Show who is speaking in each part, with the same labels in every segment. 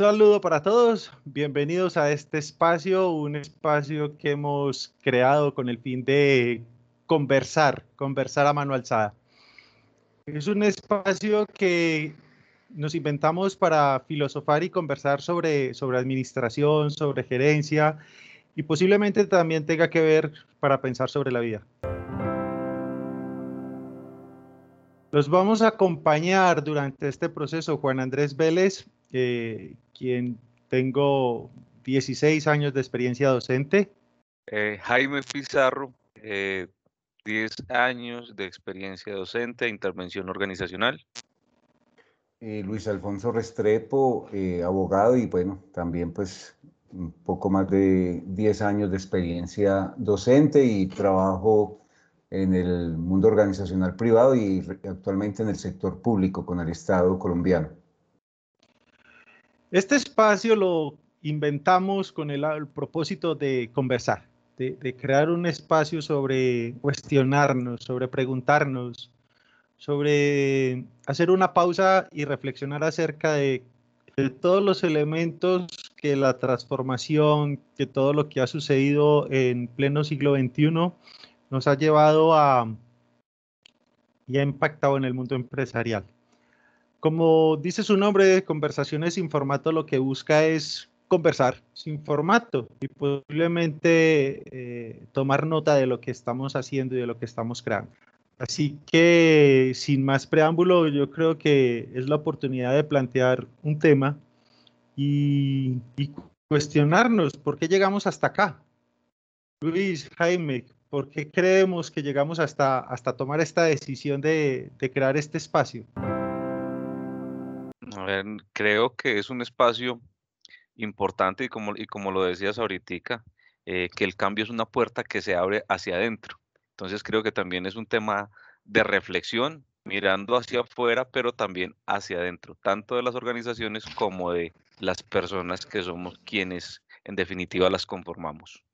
Speaker 1: saludo para todos, bienvenidos a este espacio, un espacio que hemos creado con el fin de conversar, conversar a mano alzada. Es un espacio que nos inventamos para filosofar y conversar sobre, sobre administración, sobre gerencia y posiblemente también tenga que ver para pensar sobre la vida. Los vamos a acompañar durante este proceso Juan Andrés Vélez, eh, quien tengo 16 años de experiencia docente.
Speaker 2: Eh, Jaime Pizarro, 10 eh, años de experiencia docente, intervención organizacional.
Speaker 3: Luis Alfonso Restrepo, abogado y bueno, también pues un poco más de 10 años de experiencia docente y trabajo en el mundo organizacional privado y actualmente en el sector público con el Estado colombiano.
Speaker 1: Este espacio lo inventamos con el, propósito de conversar, de, crear un espacio sobre cuestionarnos, sobre preguntarnos, sobre hacer una pausa y reflexionar acerca de, todos los elementos que la transformación, que todo lo que ha sucedido en pleno siglo XXI nos ha llevado a y ha impactado en el mundo empresarial. Como dice su nombre, Conversaciones sin formato lo que busca es conversar sin formato y posiblemente eh, tomar nota de lo que estamos haciendo y de lo que estamos creando. Así que sin más preámbulo, yo creo que es la oportunidad de plantear un tema y, y cuestionarnos por qué llegamos hasta acá. Luis, Jaime, ¿por qué creemos que llegamos hasta, hasta tomar esta decisión de, de crear este espacio?
Speaker 2: Creo que es un espacio importante y como, y como lo decías ahorita, eh, que el cambio es una puerta que se abre hacia adentro. Entonces creo que también es un tema de reflexión, mirando hacia afuera, pero también hacia adentro, tanto de las organizaciones como de las personas que somos quienes en definitiva las conformamos.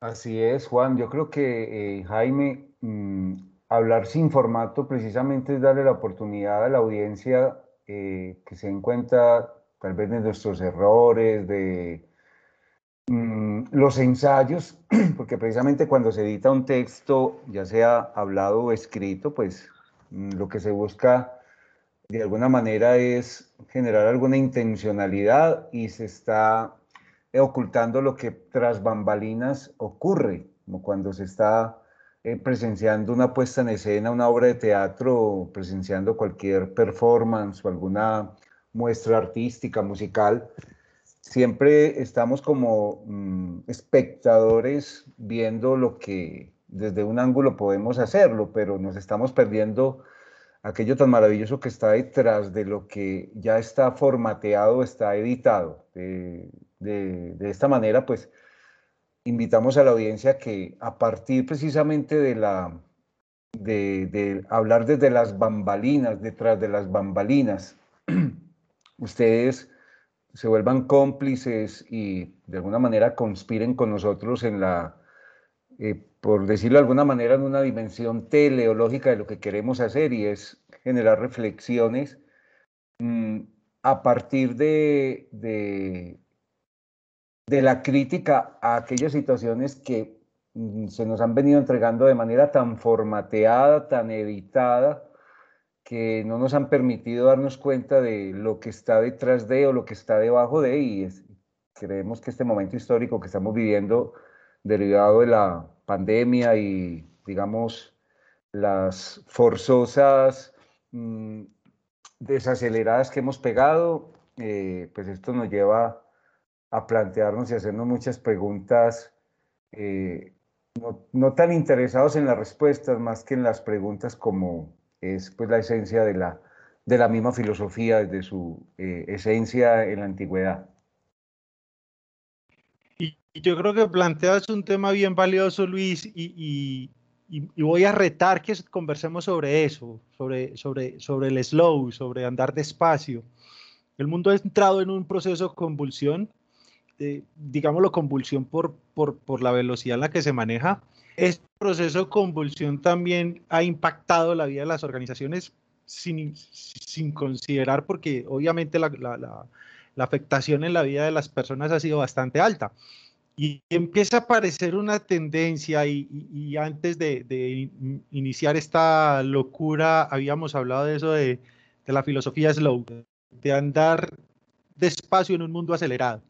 Speaker 3: Así es, Juan. Yo creo que eh, Jaime, mm, hablar sin formato precisamente es darle la oportunidad a la audiencia eh, que se encuentra tal vez de nuestros errores, de mm, los ensayos, porque precisamente cuando se edita un texto, ya sea hablado o escrito, pues mm, lo que se busca de alguna manera es generar alguna intencionalidad y se está ocultando lo que tras bambalinas ocurre, como cuando se está eh, presenciando una puesta en escena, una obra de teatro, presenciando cualquier performance o alguna muestra artística, musical, siempre estamos como mm, espectadores viendo lo que desde un ángulo podemos hacerlo, pero nos estamos perdiendo aquello tan maravilloso que está detrás de lo que ya está formateado, está editado. de, de esta manera, pues invitamos a la audiencia que a partir precisamente de la de, hablar desde las bambalinas, detrás de las bambalinas, ustedes se vuelvan cómplices y de alguna manera conspiren con nosotros en la, eh, por decirlo de alguna manera, en una dimensión teleológica de lo que queremos hacer y es generar reflexiones mm, a partir de, de la crítica a aquellas situaciones que mm, se nos han venido entregando de manera tan formateada, tan editada, que no nos han permitido darnos cuenta de lo que está detrás de o lo que está debajo de, y creemos que este momento histórico que estamos viviendo, derivado de la pandemia y, digamos, las forzosas mm, desaceleradas que hemos pegado, eh, pues esto nos lleva a plantearnos y hacernos muchas preguntas, eh, no, tan interesados en las respuestas, más que en las preguntas como es pues la esencia de la, de la misma filosofía, desde su eh, esencia en la antigüedad.
Speaker 1: Y, yo creo que planteas un tema bien valioso, Luis, y, y, voy a retar que conversemos sobre eso, sobre, sobre, sobre el slow, sobre andar despacio. El mundo ha entrado en un proceso de convulsión eh, digámoslo, convulsión por, por, la velocidad en la que se maneja. Este proceso de convulsión también ha impactado la vida de las organizaciones sin, sin considerar, porque obviamente la, la afectación en la vida de las personas ha sido bastante alta. Y empieza a aparecer una tendencia y, antes de, iniciar esta locura habíamos hablado de eso de, de la filosofía slow, de andar despacio en un mundo acelerado.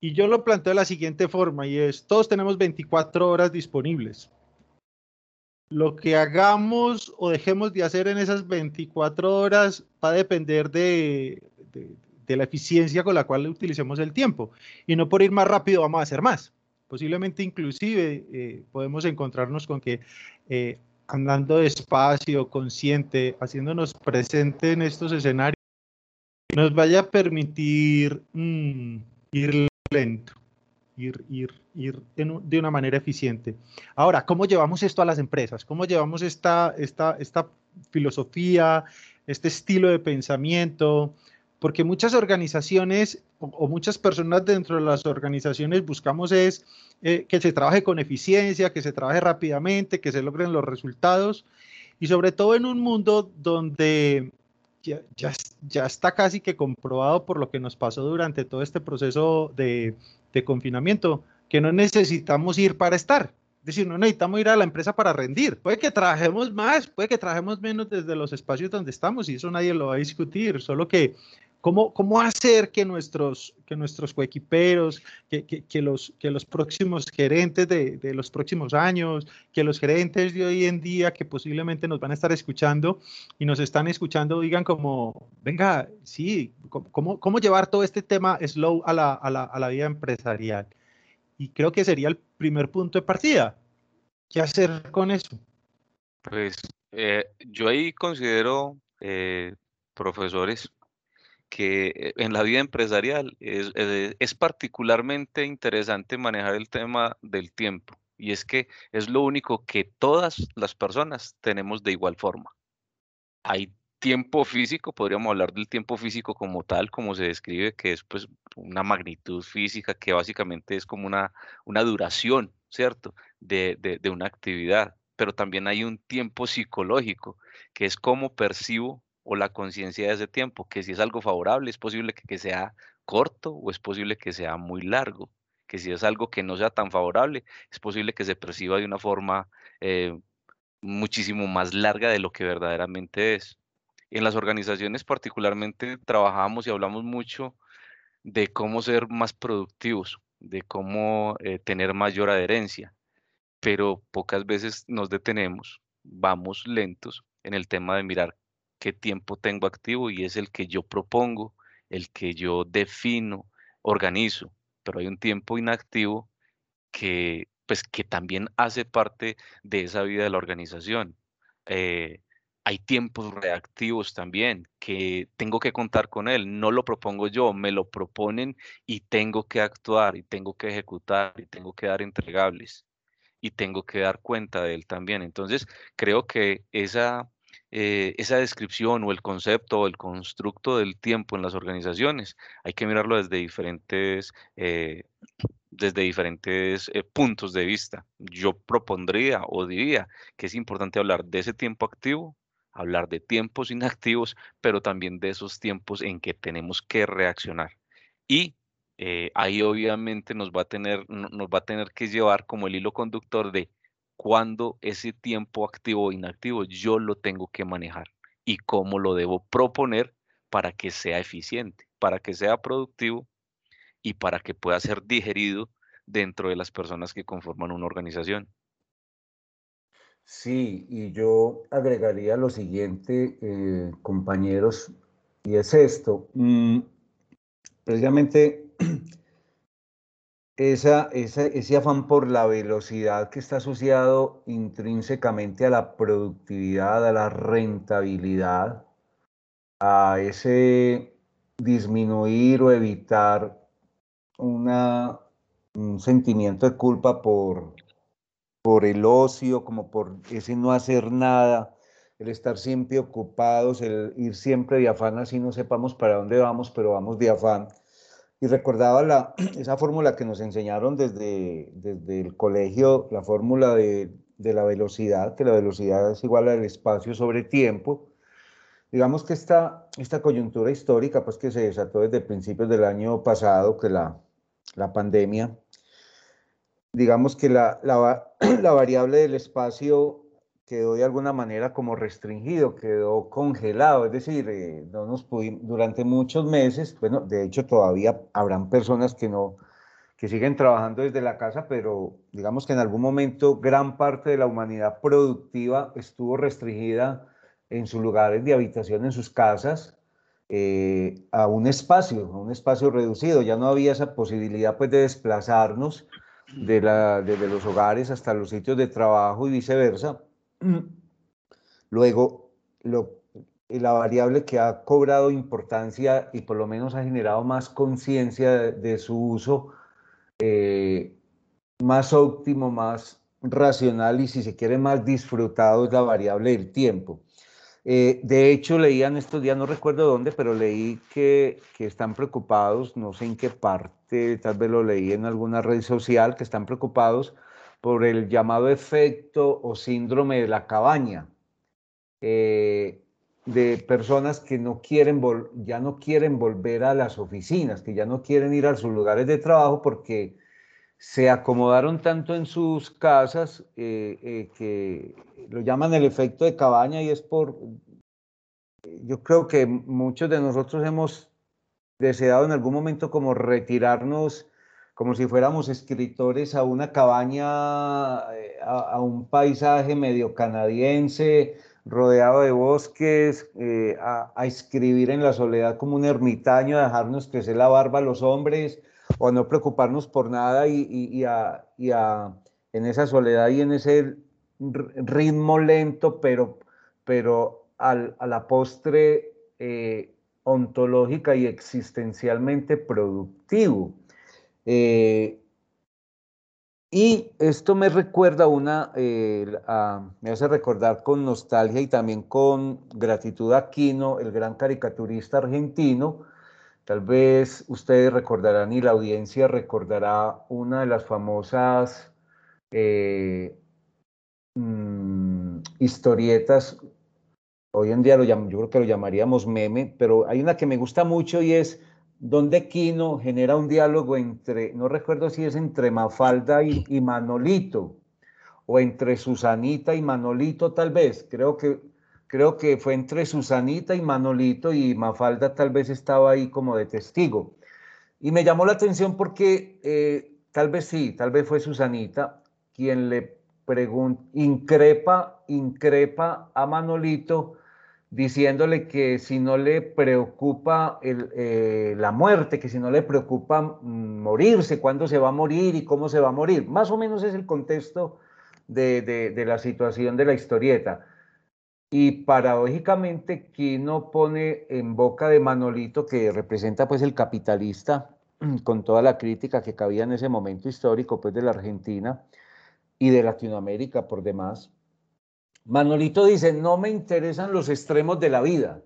Speaker 1: Y yo lo planteo de la siguiente forma y es, todos tenemos 24 horas disponibles. Lo que hagamos o dejemos de hacer en esas 24 horas va a depender de, de la eficiencia con la cual utilicemos el tiempo. Y no por ir más rápido vamos a hacer más. Posiblemente inclusive eh, podemos encontrarnos con que eh, andando despacio, consciente, haciéndonos presente en estos escenarios, nos vaya a permitir mm, ir lento, ir, ir, ir de una manera eficiente. Ahora, ¿cómo llevamos esto a las empresas? ¿Cómo llevamos esta, esta, esta filosofía, este estilo de pensamiento, porque muchas organizaciones o, muchas personas dentro de las organizaciones buscamos es eh, que se trabaje con eficiencia, que se trabaje rápidamente, que se logren los resultados y sobre todo en un mundo donde ya, ya, está casi que comprobado por lo que nos pasó durante todo este proceso de, de confinamiento, que no necesitamos ir para estar. Es decir, no necesitamos ir a la empresa para rendir. Puede que trabajemos más, puede que trabajemos menos desde los espacios donde estamos y eso nadie lo va a discutir, solo que ¿Cómo, ¿Cómo, hacer que nuestros, que nuestros coequiperos, que, que, los, que los próximos gerentes de, de, los próximos años, que los gerentes de hoy en día que posiblemente nos van a estar escuchando y nos están escuchando digan como, venga, sí, ¿cómo, cómo llevar todo este tema slow a la, a, la, a la vida empresarial? Y creo que sería el primer punto de partida. ¿Qué hacer con eso?
Speaker 2: Pues eh, yo ahí considero, eh, profesores, que en la vida empresarial eh, es, particularmente interesante manejar el tema del tiempo. Y es que es lo único que todas las personas tenemos de igual forma. Hay tiempo físico, podríamos hablar del tiempo físico como tal, como se describe, que es pues una magnitud física que básicamente es como una, una duración, ¿cierto? De, de una actividad. Pero también hay un tiempo psicológico, que es cómo percibo o la conciencia de ese tiempo, que si es algo favorable, es posible que, sea corto o es posible que sea muy largo, que si es algo que no sea tan favorable, es posible que se perciba de una forma eh, muchísimo más larga de lo que verdaderamente es. En las organizaciones particularmente trabajamos y hablamos mucho de cómo ser más productivos, de cómo eh, tener mayor adherencia, pero pocas veces nos detenemos, vamos lentos en el tema de mirar qué tiempo tengo activo y es el que yo propongo, el que yo defino, organizo, pero hay un tiempo inactivo que, pues, que también hace parte de esa vida de la organización. Eh, hay tiempos reactivos también que tengo que contar con él, no lo propongo yo, me lo proponen y tengo que actuar y tengo que ejecutar y tengo que dar entregables y tengo que dar cuenta de él también. Entonces, creo que esa eh, esa descripción o el concepto o el constructo del tiempo en las organizaciones. Hay que mirarlo desde diferentes, eh, desde diferentes eh, puntos de vista. Yo propondría o diría que es importante hablar de ese tiempo activo, hablar de tiempos inactivos, pero también de esos tiempos en que tenemos que reaccionar. Y ahí obviamente nos va a tener, nos va a tener que llevar como el hilo conductor de cuándo ese tiempo activo o inactivo yo lo tengo que manejar y cómo lo debo proponer para que sea eficiente, para que sea productivo y para que pueda ser digerido dentro de las personas que conforman una organización.
Speaker 3: Sí, y yo agregaría lo siguiente, eh, compañeros, y es esto. Mm, precisamente esa, ese afán por la velocidad que está asociado intrínsecamente a la productividad, a la rentabilidad, a ese disminuir o evitar una, un sentimiento de culpa por, por el ocio, como por ese no hacer nada, el estar siempre ocupados, el ir siempre de afán, así no sepamos para dónde vamos, pero vamos de afán y recordaba la, esa fórmula que nos enseñaron desde, desde el colegio, la fórmula de, de, la velocidad, que la velocidad es igual al espacio sobre tiempo, digamos que esta, esta coyuntura histórica, pues que se desató desde principios del año pasado, que la, la pandemia, digamos que la, la, la variable del espacio quedó de alguna manera como restringido, quedó congelado, es decir, eh, no nos pudimos, durante muchos meses, bueno, de hecho todavía habrán personas que no, que siguen trabajando desde la casa, pero digamos que en algún momento gran parte de la humanidad productiva estuvo restringida en sus lugares de habitación, en sus casas, eh, a un espacio, a un espacio reducido. Ya no había esa posibilidad pues, de desplazarnos de la, desde los hogares hasta los sitios de trabajo y viceversa. Luego, lo, la variable que ha cobrado importancia y por lo menos ha generado más conciencia de, su uso eh, más óptimo, más racional y si se quiere más disfrutado es la variable del tiempo. Eh, de hecho, leían estos días, no recuerdo dónde, pero leí que, que, están preocupados, no sé en qué parte, tal vez lo leí en alguna red social, que están preocupados por el llamado efecto o síndrome de la cabaña, eh, de personas que no quieren ya no quieren volver a las oficinas, que ya no quieren ir a sus lugares de trabajo porque se acomodaron tanto en sus casas eh, eh, que lo llaman el efecto de cabaña y es por, yo creo que muchos de nosotros hemos deseado en algún momento como retirarnos como si fuéramos escritores a una cabaña, eh, a, un paisaje medio canadiense, rodeado de bosques, eh, a, escribir en la soledad como un ermitaño, a dejarnos crecer la barba a los hombres, o a no preocuparnos por nada y, a, en esa soledad y en ese ritmo lento, pero, pero a la postre eh, ontológica y existencialmente productivo. Eh, y esto me recuerda una, eh, me hace recordar con nostalgia y también con gratitud a Quino, el gran caricaturista argentino. Tal vez ustedes recordarán y la audiencia recordará una de las famosas eh, mm, historietas, hoy en día lo yo creo que lo llamaríamos meme, pero hay una que me gusta mucho y es donde Quino genera un diálogo entre, no recuerdo si es entre Mafalda y, Manolito, o entre Susanita y Manolito tal vez, creo que, creo que fue entre Susanita y Manolito y Mafalda tal vez estaba ahí como de testigo. Y me llamó la atención porque eh, tal vez sí, tal vez fue Susanita quien le pregunta, increpa, increpa a Manolito diciéndole que si no le preocupa eh, la muerte, que si no le preocupa mm, morirse, cuándo se va a morir y cómo se va a morir. Más o menos es el contexto de, la situación de la historieta. Y paradójicamente, Quino pone en boca de Manolito, que representa pues el capitalista, con toda la crítica que cabía en ese momento histórico pues de la Argentina y de Latinoamérica por demás, Manolito dice, no me interesan los extremos de la vida.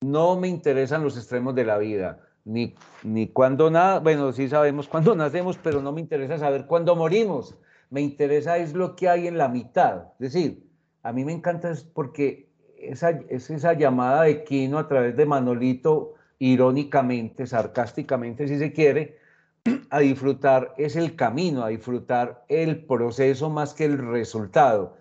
Speaker 3: No me interesan los extremos de la vida. Ni, ni cuándo nada, bueno, sí sabemos cuándo nacemos, pero no me interesa saber cuándo morimos. Me interesa es lo que hay en la mitad. Es decir, a mí me encanta porque esa, es esa llamada de Quino a través de Manolito, irónicamente, sarcásticamente, si se quiere, a disfrutar es el camino, a disfrutar el proceso más que el resultado.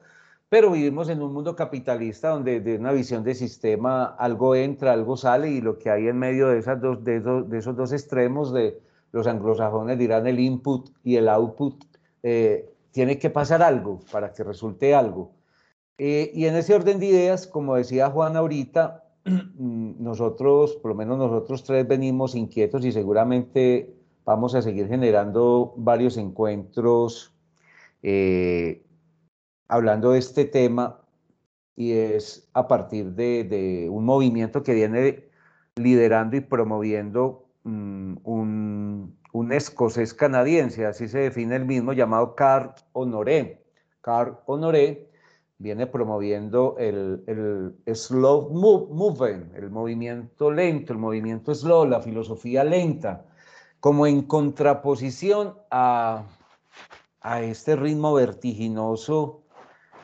Speaker 3: Pero vivimos en un mundo capitalista donde de una visión de sistema algo entra, algo sale y lo que hay en medio de, esas dos, de, esos, dos extremos de los anglosajones dirán el input y el output, eh, tiene que pasar algo para que resulte algo. Eh, y en ese orden de ideas, como decía Juan ahorita, nosotros, por lo menos nosotros tres venimos inquietos y seguramente vamos a seguir generando varios encuentros eh, hablando de este tema y es a partir de, un movimiento que viene liderando y promoviendo mm, un, escocés canadiense, así se define el mismo, llamado Carl Honoré. Carl Honoré viene promoviendo el, el slow movement, el movimiento lento, el movimiento slow, la filosofía lenta, como en contraposición a, a este ritmo vertiginoso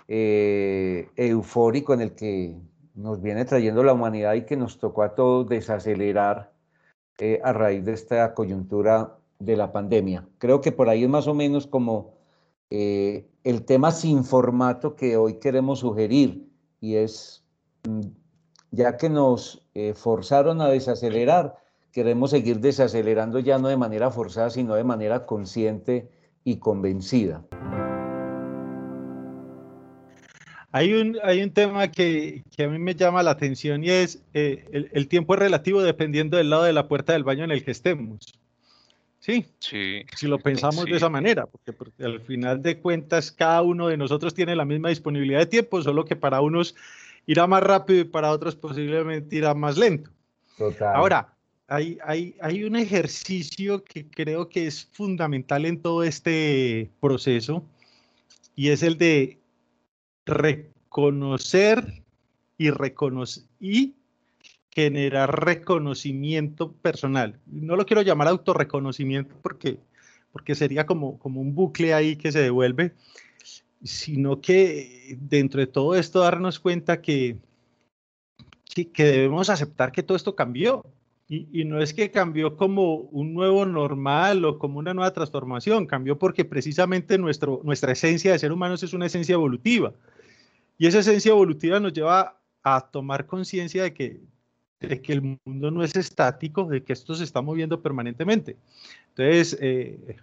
Speaker 3: eh, eufórico en el que nos viene trayendo la humanidad y que nos tocó a todos desacelerar eh, a raíz de esta coyuntura de la pandemia. Creo que por ahí es más o menos como eh, el tema sin formato que hoy queremos sugerir y es, mm, ya que nos forzaron a desacelerar, queremos seguir desacelerando ya no de manera forzada, sino de manera consciente y convencida.
Speaker 1: Hay un, hay un tema que, que, a mí me llama la atención y es eh, el, el, tiempo es relativo dependiendo del lado de la puerta del baño en el que estemos. Sí, sí. si lo pensamos de esa manera, porque, porque, al final de cuentas cada uno de nosotros tiene la misma disponibilidad de tiempo, solo que para unos irá más rápido y para otros posiblemente irá más lento. Total. Ahora, hay, hay, hay un ejercicio que creo que es fundamental en todo este proceso y es el de reconocer y, generar reconocimiento personal. No lo quiero llamar autorreconocimiento porque, porque sería como, como un bucle ahí que se devuelve, sino que dentro de todo esto darnos cuenta que, que, debemos aceptar que todo esto cambió. Y, y, no es que cambió como un nuevo normal o como una nueva transformación, cambió porque precisamente nuestro, nuestra esencia de ser humanos es una esencia evolutiva. Y esa esencia evolutiva nos lleva a tomar conciencia de que, de que el mundo no es estático, de que esto se está moviendo permanentemente. Entonces, eh,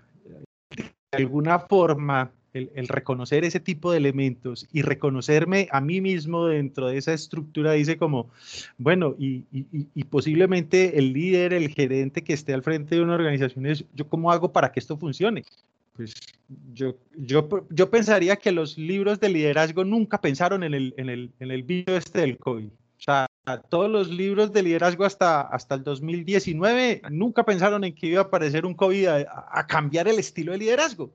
Speaker 1: de alguna forma, el, reconocer ese tipo de elementos y reconocerme a mí mismo dentro de esa estructura dice como, bueno, y, y, y, posiblemente el líder, el gerente que esté al frente de una organización es, ¿yo cómo hago para que esto funcione? Pues yo, yo, yo pensaría que los libros de liderazgo nunca pensaron en el, en el, en el video este del COVID. O sea, todos los libros de liderazgo hasta, hasta el 2019 nunca pensaron en que iba a aparecer un COVID a, a, cambiar el estilo de liderazgo.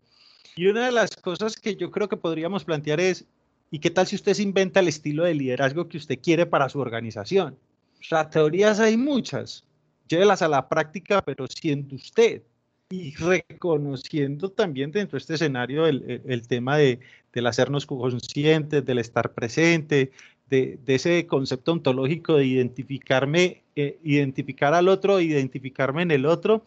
Speaker 1: Y una de las cosas que yo creo que podríamos plantear es, ¿y qué tal si usted se inventa el estilo de liderazgo que usted quiere para su organización? O sea, teorías hay muchas. Llévelas a la práctica, pero siendo usted y reconociendo también dentro de este escenario el, el tema de, del hacernos conscientes, del estar presente, de, de ese concepto ontológico de identificarme, eh, identificar al otro, identificarme en el otro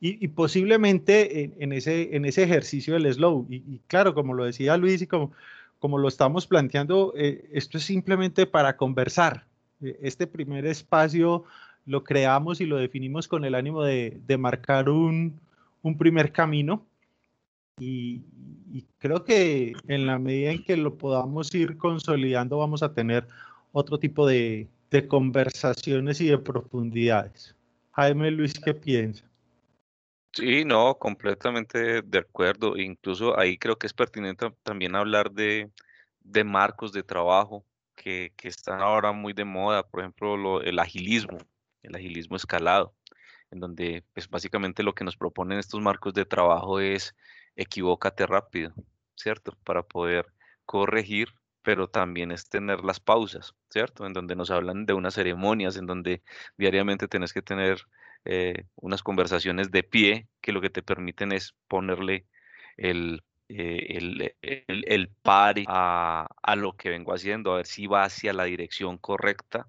Speaker 1: y, y posiblemente en, en, ese, en ese ejercicio del slow. Y, y, claro, como lo decía Luis y como, como lo estamos planteando, eh, esto es simplemente para conversar. Eh, este primer espacio lo creamos y lo definimos con el ánimo de, de marcar un, un primer camino y, y, creo que en la medida en que lo podamos ir consolidando vamos a tener otro tipo de, de conversaciones y de profundidades. Jaime Luis, ¿qué piensa?
Speaker 2: Sí, no, completamente de acuerdo. Incluso ahí creo que es pertinente también hablar de, de marcos de trabajo que, que, están ahora muy de moda, por ejemplo, lo, el agilismo, el agilismo escalado en donde pues básicamente lo que nos proponen estos marcos de trabajo es equivócate rápido, ¿cierto? Para poder corregir, pero también es tener las pausas, ¿cierto? En donde nos hablan de unas ceremonias, en donde diariamente tenés que tener eh, unas conversaciones de pie que lo que te permiten es ponerle el, eh, el, el, el pare a, a lo que vengo haciendo, a ver si va hacia la dirección correcta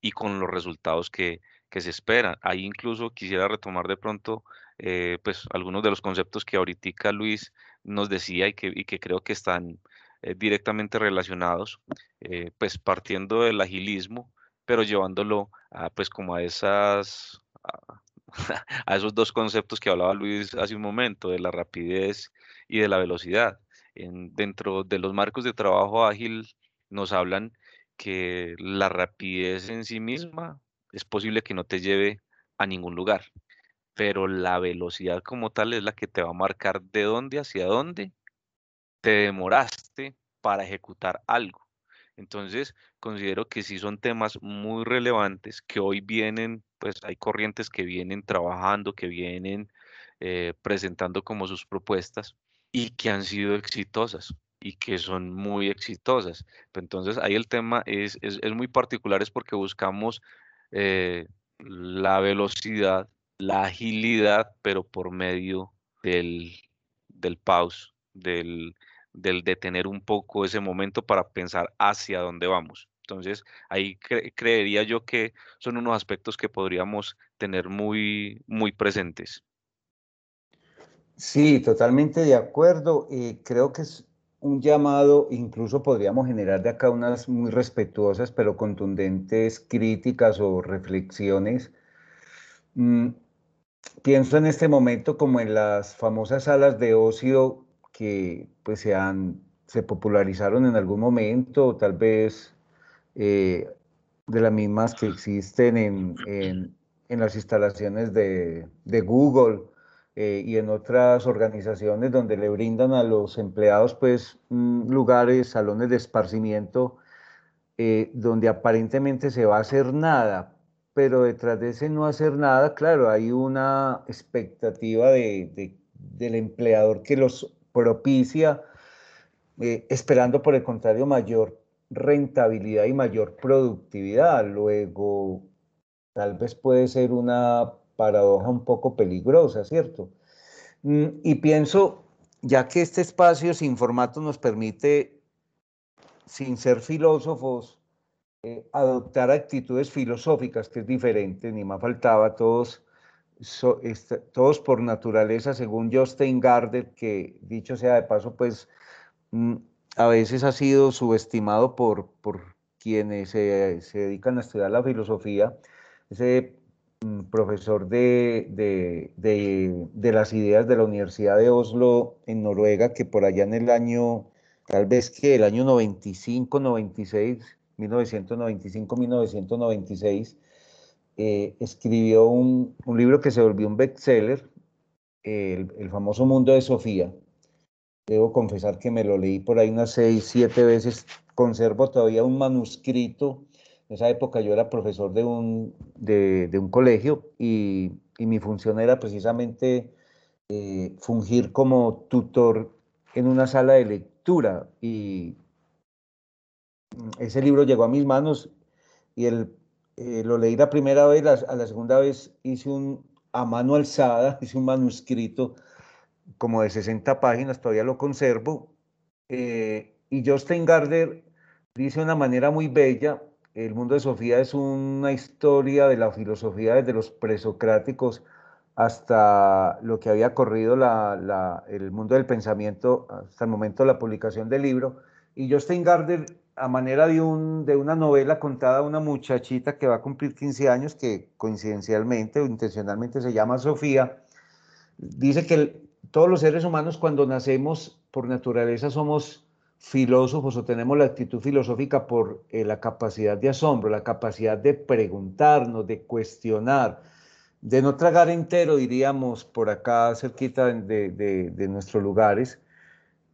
Speaker 2: y con los resultados que, que se esperan. Ahí incluso quisiera retomar de pronto eh, pues algunos de los conceptos que ahorita Luis nos decía y que, y que creo que están eh, directamente relacionados, eh, pues partiendo del agilismo, pero llevándolo a, pues como a esas a, a, esos dos conceptos que hablaba Luis hace un momento, de la rapidez y de la velocidad. En, dentro de los marcos de trabajo ágil nos hablan que la rapidez en sí misma es posible que no te lleve a ningún lugar, pero la velocidad como tal es la que te va a marcar de dónde hacia dónde te demoraste para ejecutar algo. Entonces, considero que sí son temas muy relevantes que hoy vienen, pues hay corrientes que vienen trabajando, que vienen eh, presentando como sus propuestas y que han sido exitosas y que son muy exitosas. Entonces, ahí el tema es, es, es muy particular, es porque buscamos eh, la velocidad, la agilidad, pero por medio del, del pause, del, del detener un poco ese momento para pensar hacia dónde vamos. Entonces, ahí creería yo que son unos aspectos que podríamos tener muy, muy presentes.
Speaker 3: Sí, totalmente de acuerdo. Eh, creo que es un llamado, incluso podríamos generar de acá unas muy respetuosas pero contundentes críticas o reflexiones. Mm, pienso en este momento como en las famosas salas de ocio que pues se, han, se popularizaron en algún momento, tal vez eh, de las mismas que existen en, en, en las instalaciones de, de Google eh, y en otras organizaciones donde le brindan a los empleados pues mm, lugares, salones de esparcimiento, eh, donde aparentemente se va a hacer nada, pero detrás de ese no hacer nada, claro, hay una expectativa de, de, del empleador que los propicia, esperando por el contrario mayor rentabilidad y mayor productividad. Luego, tal vez puede ser una paradoja un poco peligrosa, ¿cierto? Mm, y pienso, ya que este espacio sin formato nos permite, sin ser filósofos, eh, adoptar actitudes filosóficas, que es diferente, ni más faltaba, todos, todos por naturaleza, según Justin Gardner, que dicho sea de paso, pues mm, a veces ha sido subestimado por, por quienes se, se dedican a estudiar la filosofía, ese profesor de, de, de, de, las ideas de la Universidad de Oslo en Noruega, que por allá en el año, tal vez que el año 95, 96, 1995, 1996, eh, escribió un, un, libro que se volvió un bestseller, el, el famoso Mundo de Sofía, Debo confesar que me lo leí por ahí unas seis, siete veces. Conservo todavía un manuscrito. En esa época yo era profesor de un, de, de un colegio y, y, mi función era precisamente eh, fungir como tutor en una sala de lectura. Y ese libro llegó a mis manos y el, eh, lo leí la primera vez, la, a la segunda vez hice un, a mano alzada, hice un manuscrito como de 60 páginas, todavía lo conservo. Eh, y Justin Gardner dice de una manera muy bella, el mundo de Sofía es una historia de la filosofía desde los presocráticos hasta lo que había corrido la, el mundo del pensamiento hasta el momento de la publicación del libro. Y Justin Gardner, a manera de, un, de una novela contada a una muchachita que va a cumplir 15 años, que coincidencialmente o intencionalmente se llama Sofía, dice que todos los seres humanos cuando nacemos por naturaleza somos filósofos o tenemos la actitud filosófica por eh, la capacidad de asombro, la capacidad de preguntarnos, de cuestionar, de no tragar entero, diríamos, por acá cerquita de, de, de nuestros lugares,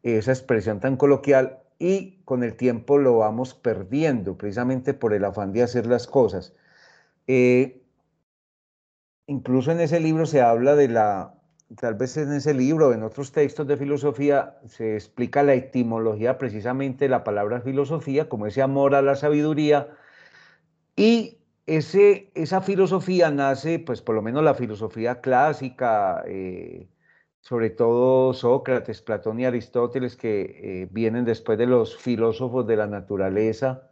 Speaker 3: esa expresión tan coloquial y con el tiempo lo vamos perdiendo precisamente por el afán de hacer las cosas. Eh, incluso en ese libro se habla de la tal vez en ese libro, en otros textos de filosofía, se explica la etimología precisamente la palabra filosofía, como ese amor a la sabiduría, y ese, esa filosofía nace, pues por lo menos la filosofía clásica, eh, sobre todo Sócrates, Platón y Aristóteles, que eh, vienen después de los filósofos de la naturaleza,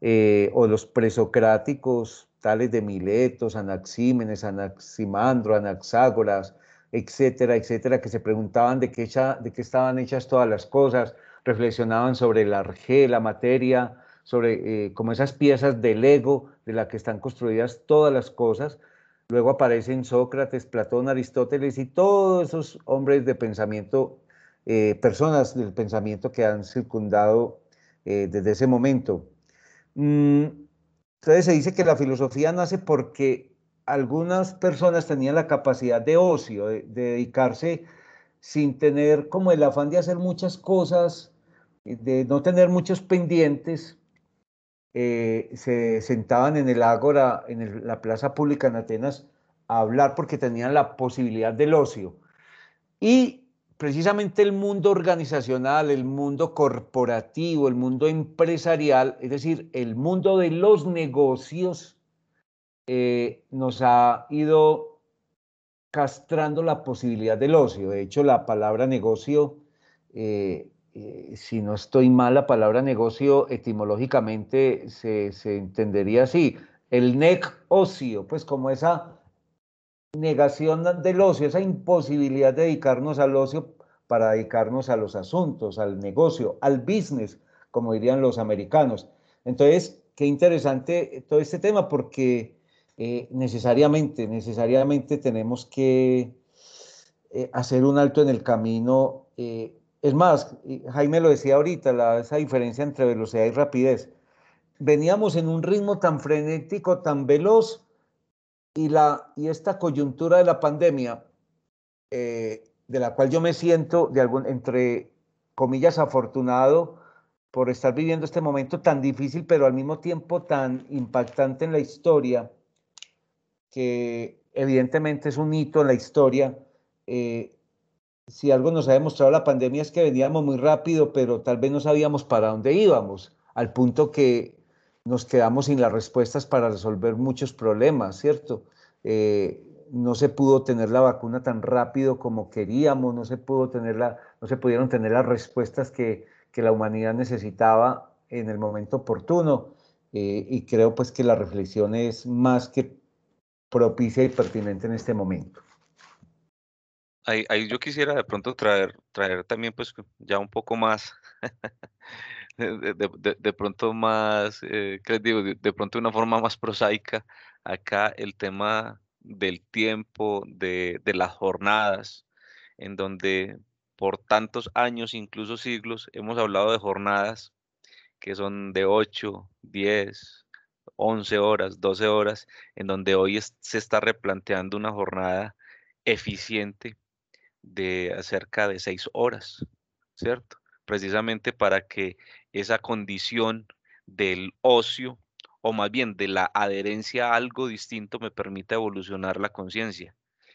Speaker 3: eh, o los presocráticos, tales de Miletos, Anaxímenes, Anaximandro, Anaxágoras, etcétera, etcétera, que se preguntaban de qué, de qué estaban hechas todas las cosas, reflexionaban sobre el arjé, la materia, sobre eh, como esas piezas del ego de la que están construidas todas las cosas. Luego aparecen Sócrates, Platón, Aristóteles y todos esos hombres de pensamiento, eh, personas del pensamiento que han circundado eh, desde ese momento. Mm, entonces se dice que la filosofía nace porque algunas personas tenían la capacidad de ocio, de, dedicarse sin tener como el afán de hacer muchas cosas, de no tener muchos pendientes, eh, se sentaban en el ágora, en la plaza pública en Atenas, a hablar porque tenían la posibilidad del ocio. Y precisamente el mundo organizacional, el mundo corporativo, el mundo empresarial, es decir, el mundo de los negocios, eh, nos ha ido castrando la posibilidad del ocio. De hecho, la palabra negocio eh, eh, si no estoy mal, la palabra negocio etimológicamente se, entendería así. El nec ocio, pues como esa negación del ocio, esa imposibilidad de dedicarnos al ocio para dedicarnos a los asuntos, al negocio, al business, como dirían los americanos. Entonces, qué interesante todo este tema porque eh, necesariamente, necesariamente tenemos que eh, hacer un alto en el camino. Eh, es más, Jaime lo decía ahorita, esa diferencia entre velocidad y rapidez. Veníamos en un ritmo tan frenético, tan veloz, y, la, y esta coyuntura de la pandemia, de la cual yo me siento, de algún, entre comillas, afortunado por estar viviendo este momento tan difícil, pero al mismo tiempo tan impactante en la historia, que evidentemente es un hito en la historia. Eh, si algo nos ha demostrado la pandemia es que veníamos muy rápido, pero tal vez no sabíamos para dónde íbamos, al punto que nos quedamos sin las respuestas para resolver muchos problemas, ¿cierto? Eh, no se pudo tener la vacuna tan rápido como queríamos, no se, pudo tener la, no se pudieron tener las respuestas que, que la humanidad necesitaba en el momento oportuno. Eh, y creo pues que la reflexión es más que propicia y pertinente en este momento.
Speaker 2: Ahí, yo quisiera de pronto traer, traer también pues ya un poco más, de, pronto más, eh, ¿qué digo? De, pronto de una forma más prosaica, acá el tema del tiempo, de, de las jornadas, en donde por tantos años, incluso siglos, hemos hablado de jornadas que son de 8, 10, 11 horas, 12 horas, en donde hoy se está replanteando una jornada eficiente de cerca de 6 horas, ¿cierto? Precisamente para que esa condición del ocio, o más bien de la adherencia a algo distinto, me permita evolucionar la conciencia.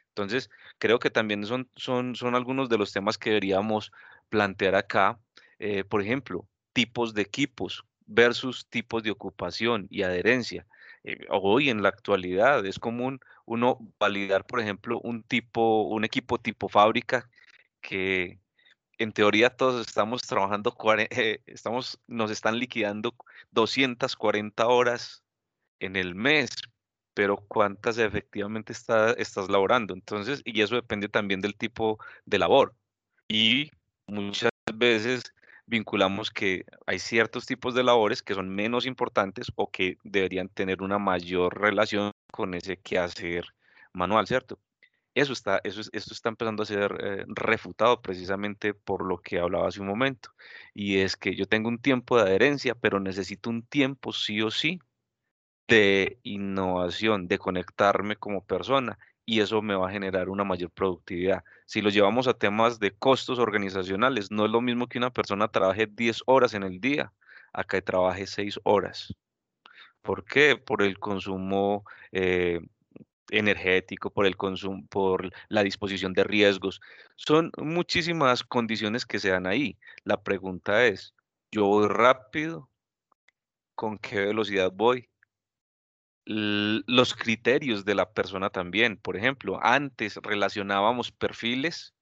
Speaker 2: Entonces, creo que también son, son, son algunos de los temas que deberíamos plantear acá. Eh, por ejemplo, tipos de equipos versus tipos de ocupación y adherencia. Eh, hoy en la actualidad es común uno validar, por ejemplo, un tipo, un equipo tipo fábrica que en teoría todos estamos trabajando, eh, estamos, nos están liquidando 240 horas en el mes, pero cuántas efectivamente está, estás laborando. Entonces, y eso depende también del tipo de labor. Y muchas veces vinculamos que hay ciertos tipos de labores que son menos importantes o que deberían tener una mayor relación con ese quehacer manual, ¿cierto? Eso está, eso, esto está empezando a ser eh, refutado precisamente por lo que hablaba hace un momento. Y es que yo tengo un tiempo de adherencia, pero necesito un tiempo sí o sí de innovación, de conectarme como persona y eso me va a generar una mayor productividad. Si lo llevamos a temas de costos organizacionales, no es lo mismo que una persona trabaje 10 horas en el día, acá trabaje 6 horas. ¿Por qué? Por el consumo eh, energético, por el consumo, por la disposición de riesgos. Son muchísimas condiciones que se dan ahí. La pregunta es, ¿yo voy rápido? ¿Con qué velocidad voy? Los criterios de la persona también. Por ejemplo, antes relacionábamos perfiles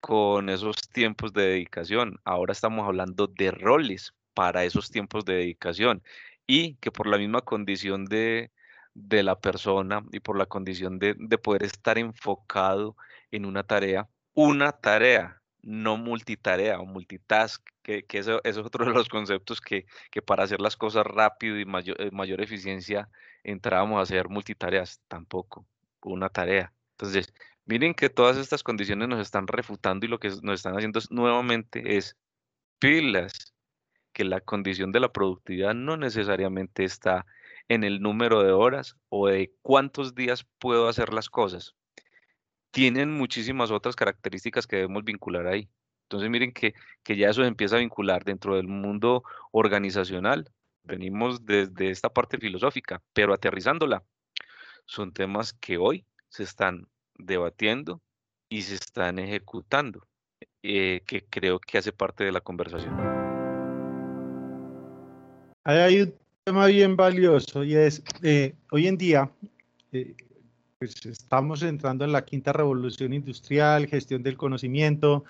Speaker 2: con esos tiempos de dedicación. Ahora estamos hablando de roles para esos tiempos de dedicación y que por la misma condición de, de la persona y por la condición de, de poder estar enfocado en una tarea, una tarea, no multitarea o multitask, que, eso, es otro de los conceptos que, que, para hacer las cosas rápido y mayor, eh, mayor eficiencia entrábamos a hacer multitareas, tampoco, una tarea. Entonces, miren que todas estas condiciones nos están refutando y lo que nos están haciendo nuevamente es pilas, que la condición de la productividad no necesariamente está en el número de horas o de cuántos días puedo hacer las cosas. Tienen muchísimas otras características que debemos vincular ahí. Entonces miren que, que ya eso empieza a vincular dentro del mundo organizacional venimos desde esta parte filosófica, pero aterrizándola, son temas que hoy se están debatiendo y se están ejecutando, eh, que creo que hace parte de la conversación.
Speaker 1: Hay un tema bien valioso y es, eh, hoy en día, eh, pues estamos entrando en la quinta revolución industrial, gestión del conocimiento,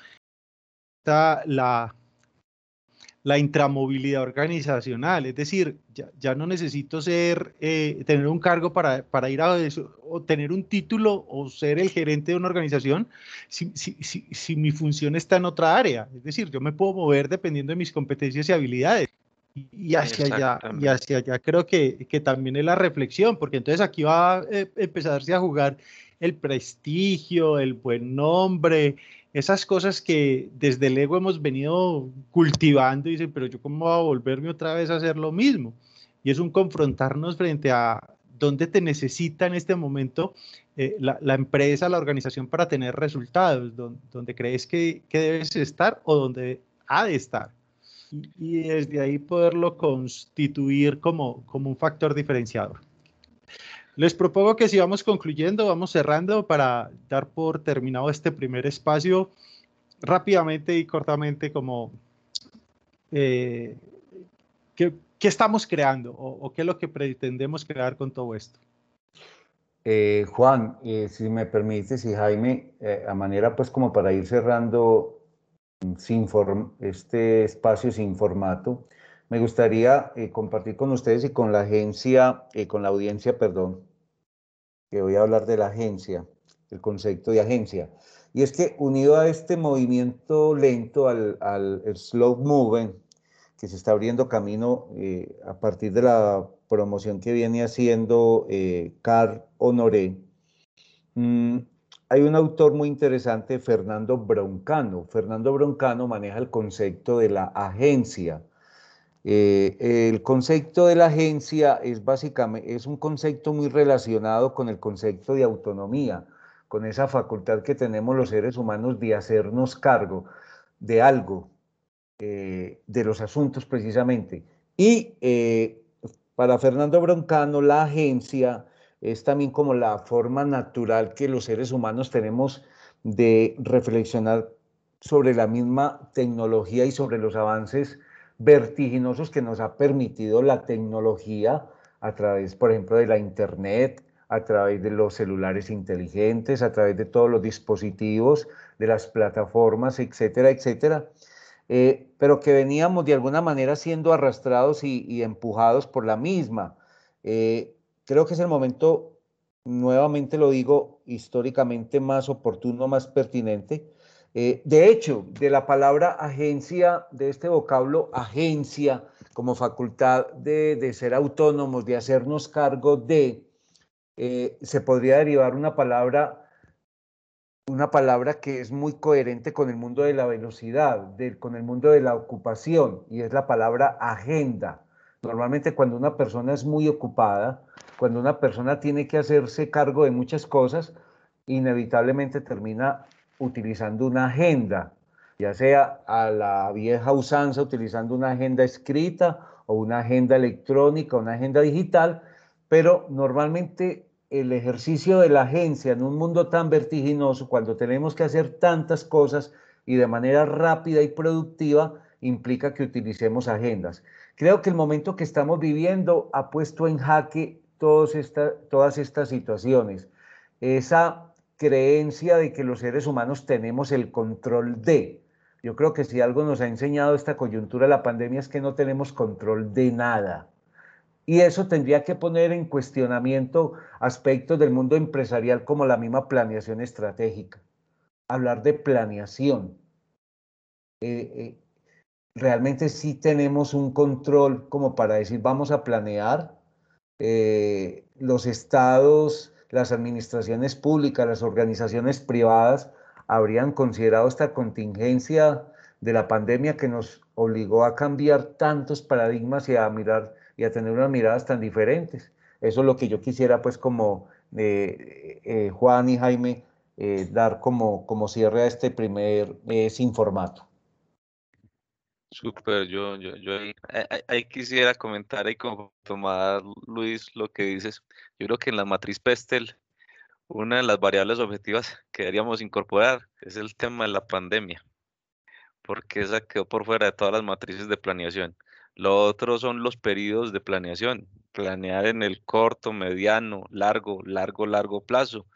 Speaker 1: la la intramovilidad organizacional, es decir, ya, no necesito ser, eh, tener un cargo para, para, ir a eso, o tener un título o ser el gerente de una organización si, si, si, si, mi función está en otra área, es decir, yo me puedo mover dependiendo de mis competencias y habilidades. Y hacia allá, y hacia allá creo que, que, también es la reflexión, porque entonces aquí va a eh, empezarse a jugar el prestigio, el buen nombre, esas cosas que desde el ego hemos venido cultivando y dicen, pero yo cómo voy a volverme otra vez a hacer lo mismo. Y es un confrontarnos frente a dónde te necesita en este momento eh, la, empresa, la organización para tener resultados, donde, crees que, debes estar o donde ha de estar. Y, desde ahí poderlo constituir como, como un factor diferenciador. Les propongo que si vamos concluyendo, vamos cerrando para dar por terminado este primer espacio rápidamente y cortamente como eh, ¿qué, estamos creando o, qué es lo que pretendemos crear con todo esto.
Speaker 3: Eh, Juan, eh, si me permites y Jaime, a manera pues como para ir cerrando sin este espacio sin formato, me gustaría compartir con ustedes y con la agencia, con la audiencia, perdón, que voy a hablar de la agencia, el concepto de agencia. Y es que unido a este movimiento lento, al, al slow moving, que se está abriendo camino eh, a partir de la promoción que viene haciendo eh, Carl Honoré, mm, hay un autor muy interesante, Fernando Broncano. Fernando Broncano maneja el concepto de la agencia. Eh, el concepto de la agencia es básicamente, es un concepto muy relacionado con el concepto de autonomía, con esa facultad que tenemos los seres humanos de hacernos cargo de algo, eh, de los asuntos precisamente. Y eh, para Fernando Broncano, la agencia es también como la forma natural que los seres humanos tenemos de reflexionar sobre la misma tecnología y sobre los avances vertiginosos que nos ha permitido la tecnología a través, por ejemplo, de la Internet, a través de los celulares inteligentes, a través de todos los dispositivos, de las plataformas, etcétera, etcétera, eh, pero que veníamos de alguna manera siendo arrastrados y, empujados por la misma. Eh, creo que es el momento, nuevamente lo digo, históricamente más oportuno, más pertinente, eh, de hecho, de la palabra agencia, de este vocablo agencia, como facultad de, ser autónomos, de hacernos cargo de, eh, se podría derivar una palabra, una palabra que es muy coherente con el mundo de la velocidad, con el mundo de la ocupación, y es la palabra agenda. Normalmente cuando una persona es muy ocupada, cuando una persona tiene que hacerse cargo de muchas cosas, inevitablemente termina utilizando una agenda, ya sea a la vieja usanza utilizando una agenda escrita o una agenda electrónica, una agenda digital, pero normalmente el ejercicio de la agencia en un mundo tan vertiginoso, cuando tenemos que hacer tantas cosas y de manera rápida y productiva, implica que utilicemos agendas. Creo que el momento que estamos viviendo ha puesto en jaque todas estas situaciones. Esa creencia de que los seres humanos tenemos el control de. Yo creo que si algo nos ha enseñado esta coyuntura de la pandemia es que no tenemos control de nada. Y eso tendría que poner en cuestionamiento aspectos del mundo empresarial como la misma planeación estratégica. Hablar de planeación. Eh, eh, realmente sí tenemos un control como para decir vamos a planear. Eh, los estados las administraciones públicas, las organizaciones privadas habrían considerado esta contingencia de la pandemia que nos obligó a cambiar tantos paradigmas y a mirar y a tener unas miradas tan diferentes. Eso es lo que yo quisiera, pues, como eh, eh, Juan y Jaime, dar como, como cierre a este primer sin formato.
Speaker 2: Súper, yo, yo, yo ahí, quisiera comentar y como tomar, Luis, lo que dices. Yo creo que en la matriz Pestel, una de las variables objetivas que deberíamos incorporar es el tema de la pandemia, porque esa quedó por fuera de todas las matrices de planeación. Lo otro son los periodos de planeación, planear en el corto, mediano, largo, largo, largo plazo.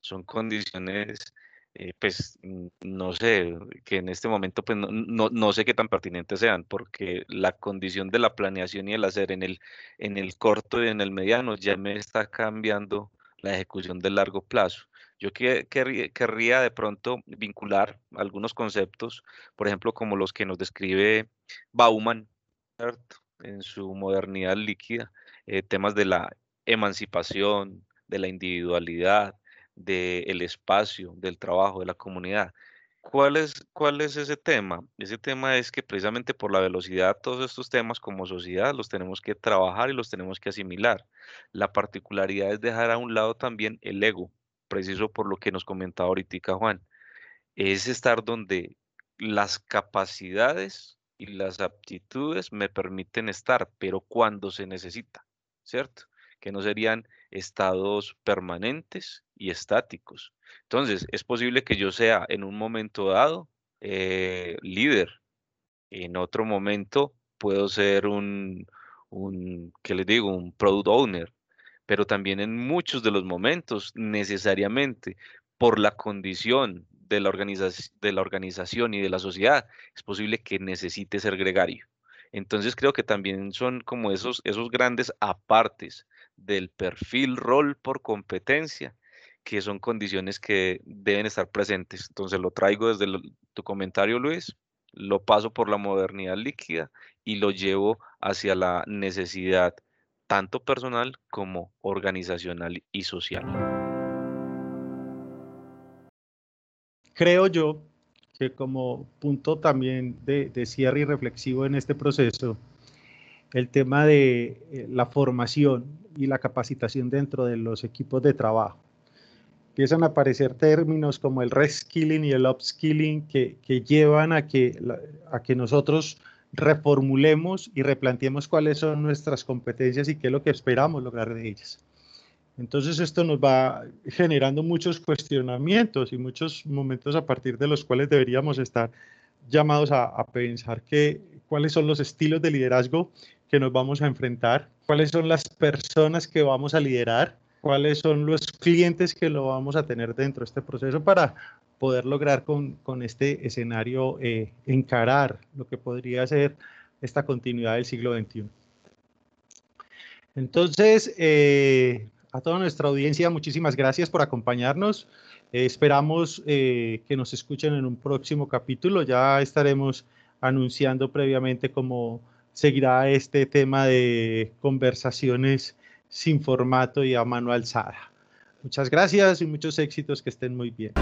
Speaker 2: Son condiciones eh, pues mm, no sé, que en este momento pues no, no, sé qué tan pertinentes sean, porque la condición de la planeación y el hacer en el, en el corto y en el mediano ya me está cambiando la ejecución del largo plazo. Yo que, querría de pronto vincular algunos conceptos, por ejemplo, como los que nos describe Bauman en su modernidad líquida, eh, temas de la emancipación, de la individualidad, del espacio, del trabajo, de la comunidad. ¿Cuál es, ¿Cuál es ese tema? Ese tema es que precisamente por la velocidad, todos estos temas como sociedad los tenemos que trabajar y los tenemos que asimilar. La particularidad es dejar a un lado también el ego, preciso por lo que nos comentaba ahorita Juan. Es estar donde las capacidades y las aptitudes me permiten estar, pero cuando se necesita, ¿cierto? Que no serían estados permanentes y estáticos. Entonces, es posible que yo sea en un momento dado eh, líder, en otro momento puedo ser un, un, ¿qué les digo? Un product owner, pero también en muchos de los momentos, necesariamente por la condición de la, de la organización y de la sociedad, es posible que necesite ser gregario. Entonces creo que también son como esos, esos grandes apartes del perfil rol por competencia, que son condiciones que deben estar presentes. Entonces lo traigo desde tu comentario, Luis, lo paso por la modernidad líquida y lo llevo hacia la necesidad tanto personal como organizacional y social.
Speaker 1: Creo yo que como punto también de, de cierre y reflexivo en este proceso, el tema de eh, la formación y la capacitación dentro de los equipos de trabajo. Empiezan a aparecer términos como el reskilling y el upskilling que, que llevan a que, a que nosotros reformulemos y replanteemos cuáles son nuestras competencias y qué es lo que esperamos lograr de ellas. Entonces esto nos va generando muchos cuestionamientos y muchos momentos a partir de los cuales deberíamos estar llamados a, a pensar que, cuáles son los estilos de liderazgo que nos vamos a enfrentar, cuáles son las personas que vamos a liderar, cuáles son los clientes que lo vamos a tener dentro de este proceso para poder lograr con, con este escenario eh, encarar lo que podría ser esta continuidad del siglo XXI. Entonces, eh, a toda nuestra audiencia, muchísimas gracias por acompañarnos. Eh, esperamos que nos escuchen en un próximo capítulo. Ya estaremos anunciando previamente cómo seguirá este tema de conversaciones sin formato y a mano alzada. Muchas gracias y muchos éxitos, que estén muy bien.